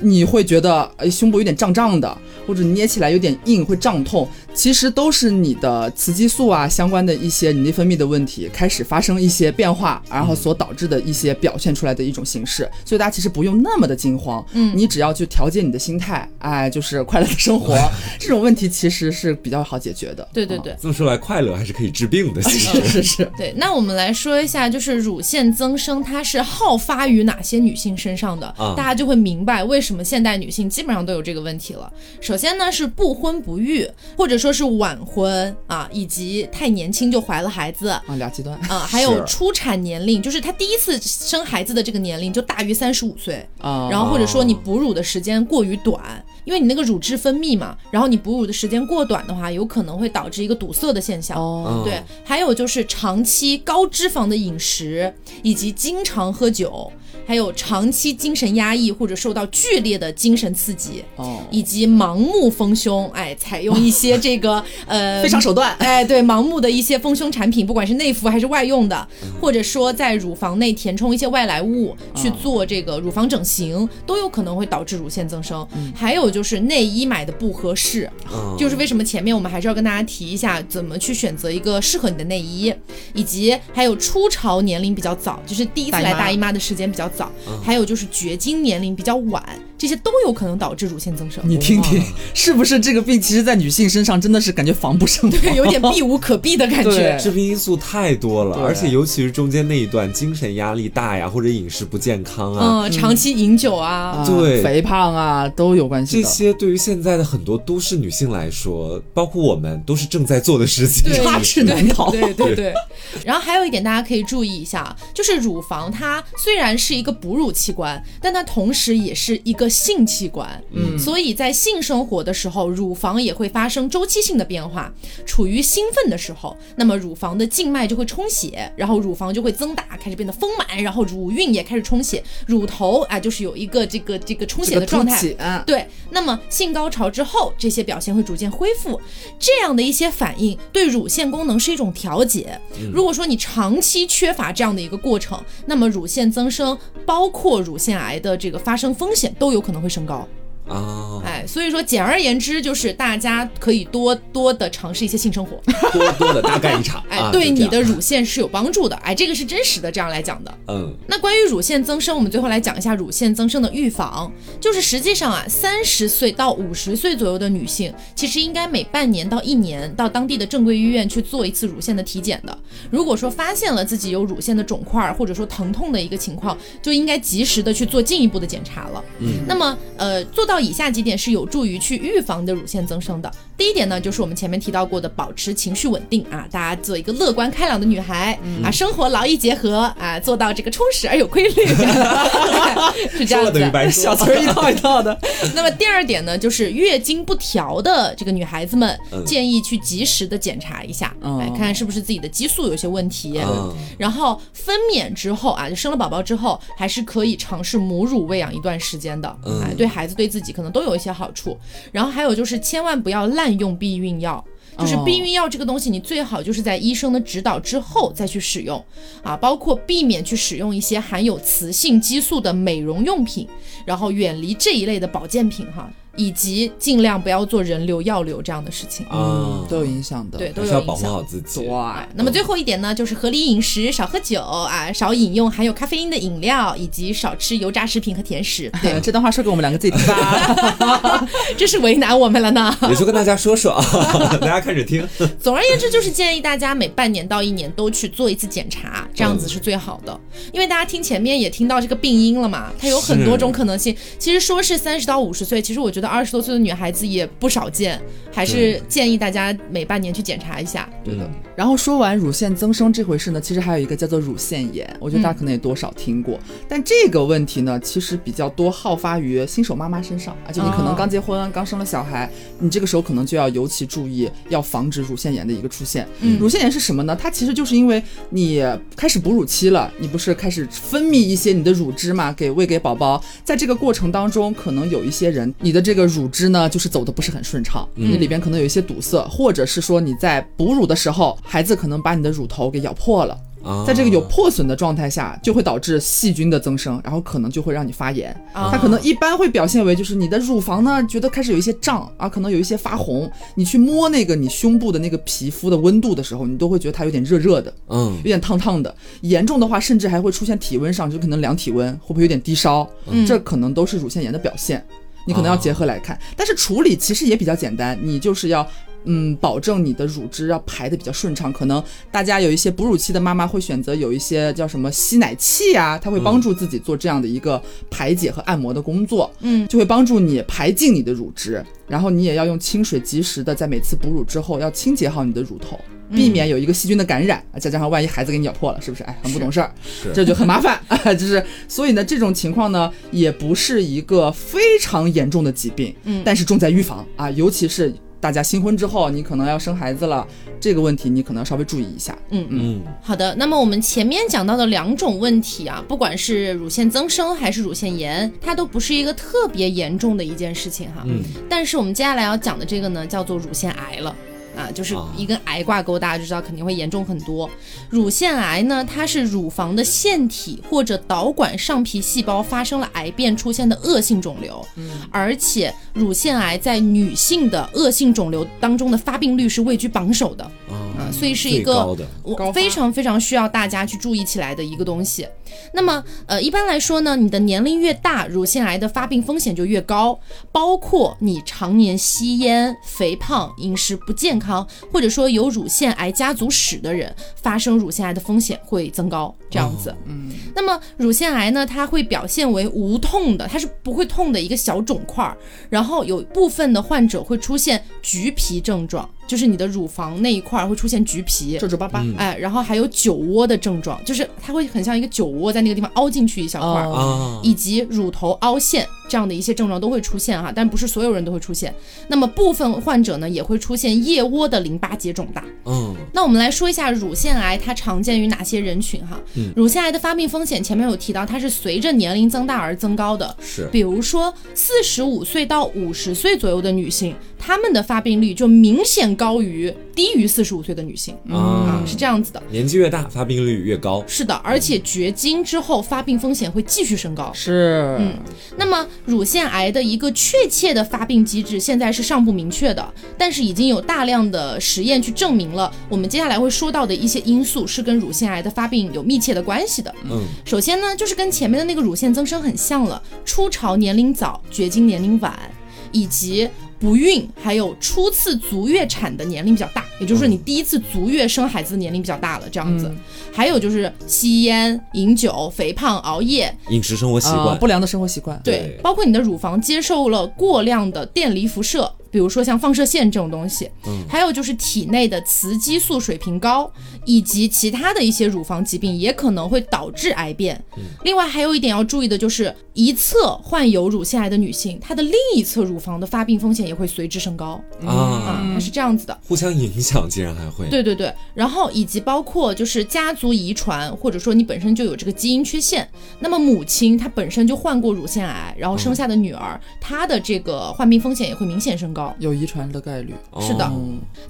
C: 你会觉得哎胸部有点胀胀的，或者捏起来有点硬会胀痛，其实都是你的雌激素啊相关的一些你内分泌的问题开始发生一些变化，然后所导致的一些表现出来的一种形式。所以大家其实不用那么的惊慌，嗯，你只要去调节你的心态，哎，就是快乐的生活，这种问题其实是比较好解决的。
A: 对对对，
B: 这么说来，快乐还是可以治病的。其实
C: 是 是。
A: 对，那我们来说一下，就是乳腺增生它是好发于哪些女性身上的，大家就会明白为什么现代女性基本上都有这个问题了。首先呢是不婚不育，或者说是晚婚啊，以及太年轻就怀了孩子啊，
C: 俩极端
A: 啊，还有出产年龄，就是她第一次生孩子的这个年龄就大于三十五岁啊，然后或者说你哺乳的时间过于短。因为你那个乳汁分泌嘛，然后你哺乳的时间过短的话，有可能会导致一个堵塞的现象。哦，对，还有就是长期高脂肪的饮食，以及经常喝酒。还有长期精神压抑或者受到剧烈的精神刺激，哦，以及盲目丰胸，哎，采用一些这个 呃
C: 非常手段，
A: 哎，对，盲目的一些丰胸产品，不管是内服还是外用的，或者说在乳房内填充一些外来物去做这个乳房整形，都有可能会导致乳腺增生。还有就是内衣买的不合适，就是为什么前面我们还是要跟大家提一下怎么去选择一个适合你的内衣，以及还有初潮年龄比较早，就是第一次来大姨妈的时间比较。早，还有就是绝经年龄比较晚。这些都有可能导致乳腺增生。
C: 你听听，是不是这个病？其实，在女性身上真的是感觉防不胜防，对
A: 有点避无可避的感觉。
B: 致病因素太多了，而且尤其是中间那一段，精神压力大呀，或者饮食不健康啊，
A: 嗯，长期饮酒啊，
B: 对，
C: 肥胖啊，都有关系。
B: 这些对于现在的很多都市女性来说，包括我们，都是正在做的事情，
C: 插翅难逃。
A: 对对对。然后还有一点，大家可以注意一下，就是乳房它虽然是一个哺乳器官，但它同时也是一个。性器官，嗯，所以在性生活的时候，乳房也会发生周期性的变化。处于兴奋的时候，那么乳房的静脉就会充血，然后乳房就会增大，开始变得丰满，然后乳晕也开始充血，乳头啊就是有一个这个这个充血的状态。对，那么性高潮之后，这些表现会逐渐恢复。这样的一些反应对乳腺功能是一种调节。如果说你长期缺乏这样的一个过程，那么乳腺增生，包括乳腺癌的这个发生风险都有。可能会升高。啊，哎，所以说，简而言之，就是大家可以多多的尝试一些性生活，
B: 多多的大干一场，
A: 哎，对你的乳腺是有帮助的，哎，这个是真实的，这样来讲的。嗯，那关于乳腺增生，我们最后来讲一下乳腺增生的预防，就是实际上啊，三十岁到五十岁左右的女性，其实应该每半年到一年到当地的正规医院去做一次乳腺的体检的。如果说发现了自己有乳腺的肿块或者说疼痛的一个情况，就应该及时的去做进一步的检查了。嗯，那么呃，做到。以下几点是有助于去预防的乳腺增生的。第一点呢，就是我们前面提到过的，保持情绪稳定啊，大家做一个乐观开朗的女孩啊，生活劳逸结合啊，做到这个充实而有规律，是这样
B: 子。
C: 小词儿一套一套的。
A: 那么第二点呢，就是月经不调的这个女孩子们，建议去及时的检查一下，来看看是不是自己的激素有些问题。然后分娩之后啊，就生了宝宝之后，还是可以尝试母乳喂养一段时间的，哎，对孩子对自己可能都有一些好处。然后还有就是千万不要滥。滥用避孕药，就是避孕药这个东西，你最好就是在医生的指导之后再去使用。啊，包括避免去使用一些含有雌性激素的美容用品，然后远离这一类的保健品哈。以及尽量不要做人流、药流这样的事情，
C: 嗯，都有影响的，
A: 对，都
B: 有要保护好自己。
C: 对，
A: 那么最后一点呢，就是合理饮食，少喝酒啊，少饮用含有咖啡因的饮料，以及少吃油炸食品和甜食。
C: 对，这段话说给我们两个自己听吧，
A: 这是为难我们了呢。
B: 也就跟大家说说啊，大家开始听。
A: 总而言之，就是建议大家每半年到一年都去做一次检查，这样子是最好的。因为大家听前面也听到这个病因了嘛，它有很多种可能性。其实说是三十到五十岁，其实我觉得。二十多岁的女孩子也不少见，还是建议大家每半年去检查一下。
C: 对的。然后说完乳腺增生这回事呢，其实还有一个叫做乳腺炎，我觉得大家可能也多少听过。但这个问题呢，其实比较多好发于新手妈妈身上，而且你可能刚结婚、刚生了小孩，你这个时候可能就要尤其注意，要防止乳腺炎的一个出现。乳腺炎是什么呢？它其实就是因为你开始哺乳期了，你不是开始分泌一些你的乳汁嘛，给喂给宝宝，在这个过程当中，可能有一些人你的这。这个乳汁呢，就是走的不是很顺畅，那里边可能有一些堵塞，或者是说你在哺乳的时候，孩子可能把你的乳头给咬破了。在这个有破损的状态下，就会导致细菌的增生，然后可能就会让你发炎。它可能一般会表现为就是你的乳房呢觉得开始有一些胀啊，可能有一些发红。你去摸那个你胸部的那个皮肤的温度的时候，你都会觉得它有点热热的，嗯，有点烫烫的。严重的话，甚至还会出现体温上就可能量体温，会不会有点低烧？这可能都是乳腺炎的表现。你可能要结合来看，但是处理其实也比较简单，你就是要。嗯，保证你的乳汁要排的比较顺畅。可能大家有一些哺乳期的妈妈会选择有一些叫什么吸奶器啊，它会帮助自己做这样的一个排解和按摩的工作。嗯，就会帮助你排净你的乳汁，然后你也要用清水及时的在每次哺乳之后要清洁好你的乳头，避免有一个细菌的感染。再加上万一孩子给你咬破了，是不是？哎，很不懂事儿，这就很麻烦。就是所以呢，这种情况呢，也不是一个非常严重的疾病。嗯，但是重在预防啊，尤其是。大家新婚之后，你可能要生孩子了，这个问题你可能要稍微注意一下。
A: 嗯嗯，好的。那么我们前面讲到的两种问题啊，不管是乳腺增生还是乳腺炎，它都不是一个特别严重的一件事情哈。嗯。但是我们接下来要讲的这个呢，叫做乳腺癌了。啊，就是一个癌挂钩，大家就知道肯定会严重很多。乳腺癌呢，它是乳房的腺体或者导管上皮细胞发生了癌变出现的恶性肿瘤，嗯，而且乳腺癌在女性的恶性肿瘤当中的发病率是位居榜首的，啊，所以是一个我非常非常需要大家去注意起来的一个东西。那么，呃，一般来说呢，你的年龄越大，乳腺癌的发病风险就越高，包括你常年吸烟、肥胖、饮食不健康，或者说有乳腺癌家族史的人，发生乳腺癌的风险会增高。这样子，嗯。那么乳腺癌呢，它会表现为无痛的，它是不会痛的一个小肿块儿，然后有部分的患者会出现橘皮症状。就是你的乳房那一块会出现橘皮、
C: 皱皱巴巴，
A: 哎，然后还有酒窝的症状，就是它会很像一个酒窝在那个地方凹进去一小块，以及乳头凹陷这样的一些症状都会出现哈，但不是所有人都会出现。那么部分患者呢也会出现腋窝的淋巴结肿大。嗯，那我们来说一下乳腺癌它常见于哪些人群哈？乳腺癌的发病风险前面有提到，它是随着年龄增大而增高的，
B: 是，
A: 比如说四十五岁到五十岁左右的女性，她们的发病率就明显。高于低于四十五岁的女性啊，是这样子的。
B: 年纪越大，发病率越高。
A: 是的，而且绝经之后发病风险会继续升高。
C: 是，
A: 嗯。那么乳腺癌的一个确切的发病机制现在是尚不明确的，但是已经有大量的实验去证明了，我们接下来会说到的一些因素是跟乳腺癌的发病有密切的关系的。嗯，首先呢，就是跟前面的那个乳腺增生很像了，初潮年龄早，绝经年龄晚，以及。不孕，还有初次足月产的年龄比较大，也就是说你第一次足月生孩子的年龄比较大了，这样子。还有就是吸烟、饮酒、肥胖、熬夜、
B: 饮食生活习惯、
C: 不良的生活习惯，
A: 对，包括你的乳房接受了过量的电离辐射。比如说像放射线这种东西，嗯，还有就是体内的雌激素水平高，以及其他的一些乳房疾病也可能会导致癌变。嗯另外还有一点要注意的就是，一侧患有乳腺癌的女性，她的另一侧乳房的发病风险也会随之升高啊，它是这样子的，
B: 互相影响，竟然还会。
A: 对对对，然后以及包括就是家族遗传，或者说你本身就有这个基因缺陷，那么母亲她本身就患过乳腺癌，然后生下的女儿，她的这个患病风险也会明显升高。
C: 有遗传的概率，
A: 是的，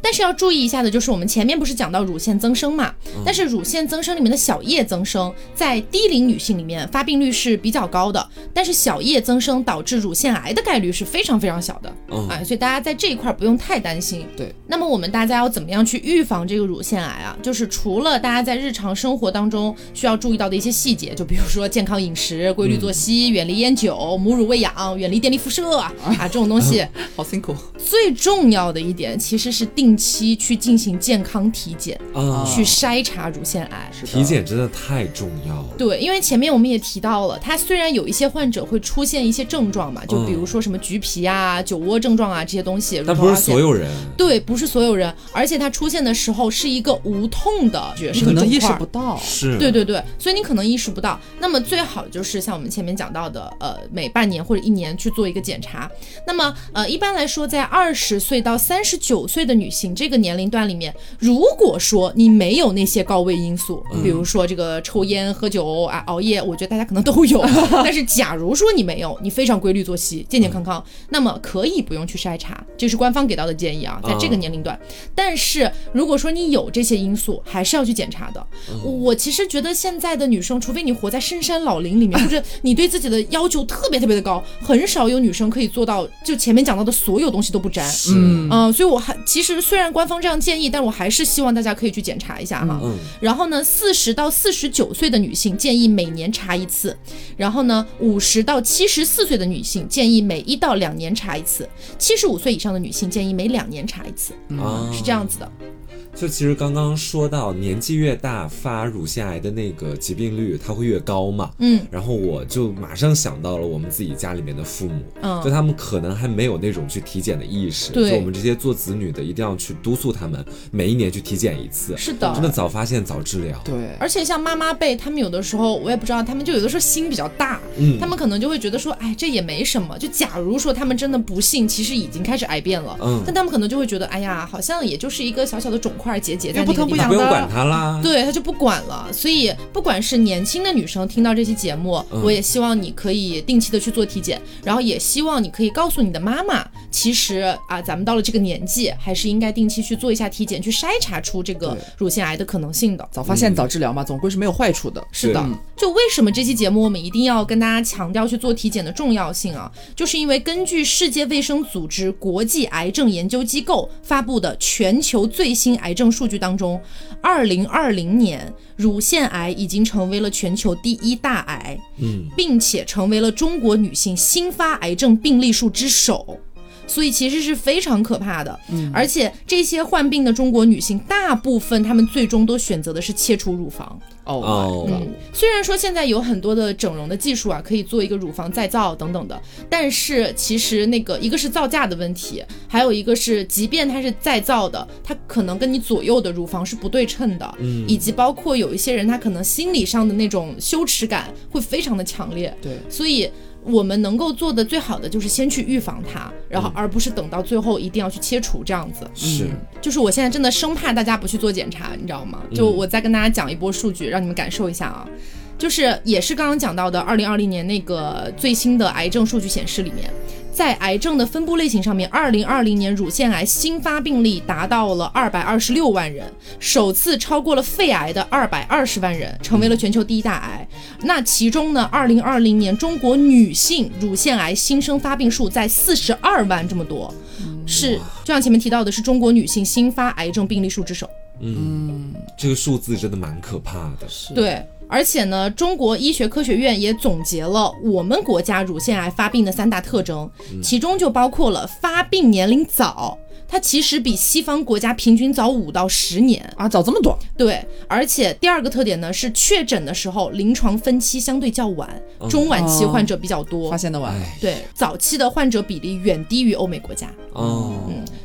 A: 但是要注意一下的，就是我们前面不是讲到乳腺增生嘛？但是乳腺增生里面的小叶增生，在低龄女性里面发病率是比较高的，但是小叶增生导致乳腺癌的概率是非常非常小的，啊，所以大家在这一块不用太担心。
C: 对，
A: 那么我们大家要怎么样去预防这个乳腺癌啊？就是除了大家在日常生活当中需要注意到的一些细节，就比如说健康饮食、规律作息、远离烟酒、母乳喂养、远离电力辐射啊这种东西，
C: 好辛苦。
A: 最重要的一点其实是定期去进行健康体检啊，去筛查乳腺癌。
B: 体检真的太重要了。
A: 对，因为前面我们也提到了，它虽然有一些患者会出现一些症状嘛，就比如说什么橘皮啊、酒窝症状啊这些东西，
B: 但不是所有人。
A: 对，不是所有人，而且它出现的时候是一个无痛的，是可
C: 能意识不到。
B: 是，
A: 对对对，所以你可能意识不到。那么最好就是像我们前面讲到的，呃，每半年或者一年去做一个检查。那么呃，一般来说。说，在二十岁到三十九岁的女性这个年龄段里面，如果说你没有那些高危因素，比如说这个抽烟、喝酒啊、熬夜，我觉得大家可能都有。但是假如说你没有，你非常规律作息、健健康康，那么可以不用去筛查，这是官方给到的建议啊，在这个年龄段。但是如果说你有这些因素，还是要去检查的。我其实觉得现在的女生，除非你活在深山老林里面，或 者你对自己的要求特别特别的高，很少有女生可以做到就前面讲到的所有东西都不沾。
B: 嗯
A: 嗯，所以我还其实虽然官方这样建议，但我还是希望大家可以去检查一下哈。
B: 嗯
A: 然后呢，四十到四十九岁的女性建议每年查一次，然后呢，五十到七十四岁的女性建议每一到两年查一次，七十五岁以上的女性建议每两年查一次，
B: 啊，
A: 是这样子的。
B: 就其实刚刚说到年纪越大发乳腺癌的那个疾病率它会越高嘛，
A: 嗯。
B: 然后我就马上想到了我们自己家里面的父母，
A: 嗯。
B: 就他们可能还没有那种去体检的意识，
A: 对。
B: 就我们这些做子女的一定要去督促他们每一年去体检一次，
A: 是的。
B: 真的早发现早治疗，
C: 对，
A: 而且像妈妈辈，他们有的时候我也不知道，他们就有的时候心比较大，
B: 嗯。
A: 他们可能就会觉得说，哎，这也没什么。就假如说他们真的不幸，其实已经开始癌变了，
B: 嗯。
A: 但他们可能就会觉得，哎呀，好像也就是一个小小的肿块结节在那
C: 不
A: 个地方
C: 疼不痒的
B: 不用管他啦，
A: 对他就不管了。所以不管是年轻的女生听到这期节目，
B: 嗯
A: 我也希望你可以定期的去做体检，然后也希望你可以告诉你的妈妈，其实啊，咱们到了这个年纪，还是应该定期去做一下体检，去筛查出这个乳腺癌的可能性的。
C: 早发现早治疗嘛，总归是没有坏处的。
A: 是的，就为什么这期节目我们一定要跟大家强调去做体检的重要性啊？就是因为根据世界卫生组织国际癌症研究机构发布的全球最新癌症数据当中，二零二零年乳腺癌已经成为了全球第一大癌，
B: 嗯，
A: 并且成为了中国女性新发癌症病例数之首。所以其实是非常可怕的，嗯，而且这些患病的中国女性，大部分她们最终都选择的是切除乳房，
C: 哦
A: 虽然说现在有很多的整容的技术啊，可以做一个乳房再造等等的，但是其实那个一个是造价的问题，还有一个是，即便它是再造的，它可能跟你左右的乳房是不对称的，
B: 嗯。
A: 以及包括有一些人他可能心理上的那种羞耻感会非常的强烈，
C: 对，
A: 所以。我们能够做的最好的就是先去预防它，然后而不是等到最后一定要去切除这样子。
B: 是，
A: 就是我现在真的生怕大家不去做检查，你知道吗？就我再跟大家讲一波数据，让你们感受一下啊。就是也是刚刚讲到的，二零二零年那个最新的癌症数据显示里面，在癌症的分布类型上面，二零二零年乳腺癌新发病例达到了二百二十六万人，首次超过了肺癌的二百二十万人，成为了全球第一大癌。那其中呢，二零二零年中国女性乳腺癌新生发病数在四十二万这么多，是就像前面提到的，是中国女性新发癌症病例数之首。
B: 嗯，这个数字真的蛮可怕的，
C: 是，
A: 对，而且呢，中国医学科学院也总结了我们国家乳腺癌发病的三大特征，其中就包括了发病年龄早。它其实比西方国家平均早五到十年，
C: 啊，早这么多，
A: 对，而且第二个特点呢是确诊的时候临床分期相对较晚，中晚期患者比较多，
C: 发现的晚。
B: 哎，
A: 对，早期的患者比例远低于欧美国家。
B: 哦，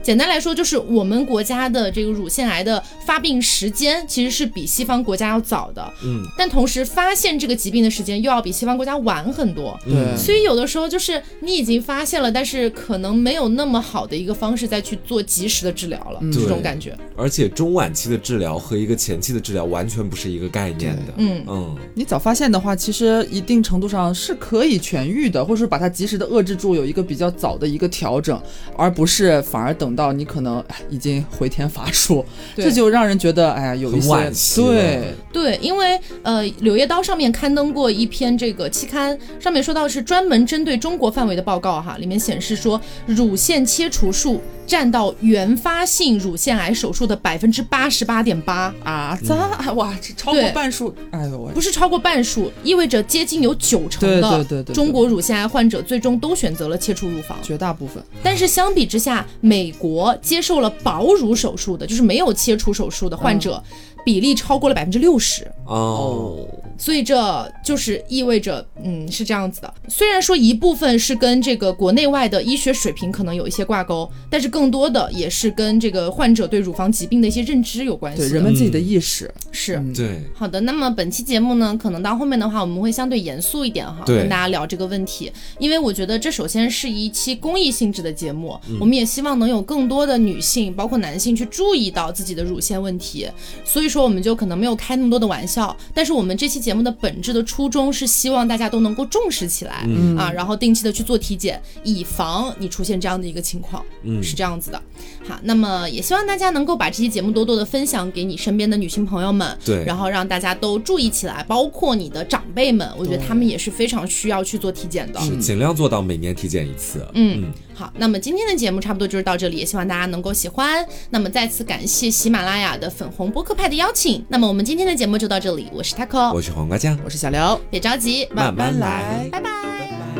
A: 简单来说，就是我们国家的这个乳腺癌的发病时间其实是比西方国家要早的，
B: 嗯，
A: 但同时发现这个疾病的时间又要比西方国家晚很多。
C: 对，
A: 所以有的时候就是你已经发现了，但是可能没有那么好的一个方式再去做及时的治疗了，这种感觉。
B: 而且中晚期的治疗和一个前期的治疗完全不是一个概念的，
A: 嗯。
B: 嗯，
C: 你早发现的话，其实一定程度上是可以痊愈的，或者说把它及时的遏制住，有一个比较早的一个调整，而不是反而等到你可能哎已经回天乏术，这就让人觉得哎呀有一
B: 很
C: 些对
A: 对，因为呃，《柳叶刀》上面刊登过一篇这个期刊，上面说到是专门针对中国范围的报告哈，里面显示说乳腺切除术占到原发性乳腺癌手术的百分之八十八点八，
C: 啊，咋哇这超过半数，哎呦喂。
A: 不是超过半数，意味着接近有九成的中国乳腺癌患者最终都选择了切除乳房。
C: 绝大部分。
A: 但是相比之下，美国接受了保乳手术的，就是没有切除手术的患者，比例超过了百分之六十。
B: 哦，
A: 所以这就是意味着，嗯，是这样子的。虽然说一部分是跟这个国内外的医学水平可能有一些挂钩，但是更多的也是跟这个患者对乳房疾病的一些认知有关系。
C: 对人们自己的意识。
A: 是，
B: 对。
A: 好的，那么本期节目呢，可能到后面的话，我们会相对严肃一点哈，跟大家聊这个问题，因为我觉得这首先是一期公益性质的节目，我们也希望能有更多的女性，包括男性去注意到自己的乳腺问题，所以说我们就可能没有开那么多的玩笑，但是我们这期节目的本质的初衷是希望大家都能够重视起来啊，然后定期的去做体检，以防你出现这样的一个情况，嗯，是这样子的。好，那么也希望大家能够把这期节目多多的分享给你身边的女性朋友们，
B: 对，
A: 然后让大家都注意起来，包括你的长辈们，我觉得他们也是非常需要去做体检的，
B: 是尽量做到每年体检一次。
A: 嗯，好，那么今天的节目差不多就是到这里，也希望大家能够喜欢。那么再次感谢喜马拉雅的粉红播客派的邀请。那么我们今天的节目就到这里，我是 taco，
B: 我是黄瓜酱，
C: 我是小刘，
A: 别着急，
B: 慢慢来，
A: 拜拜。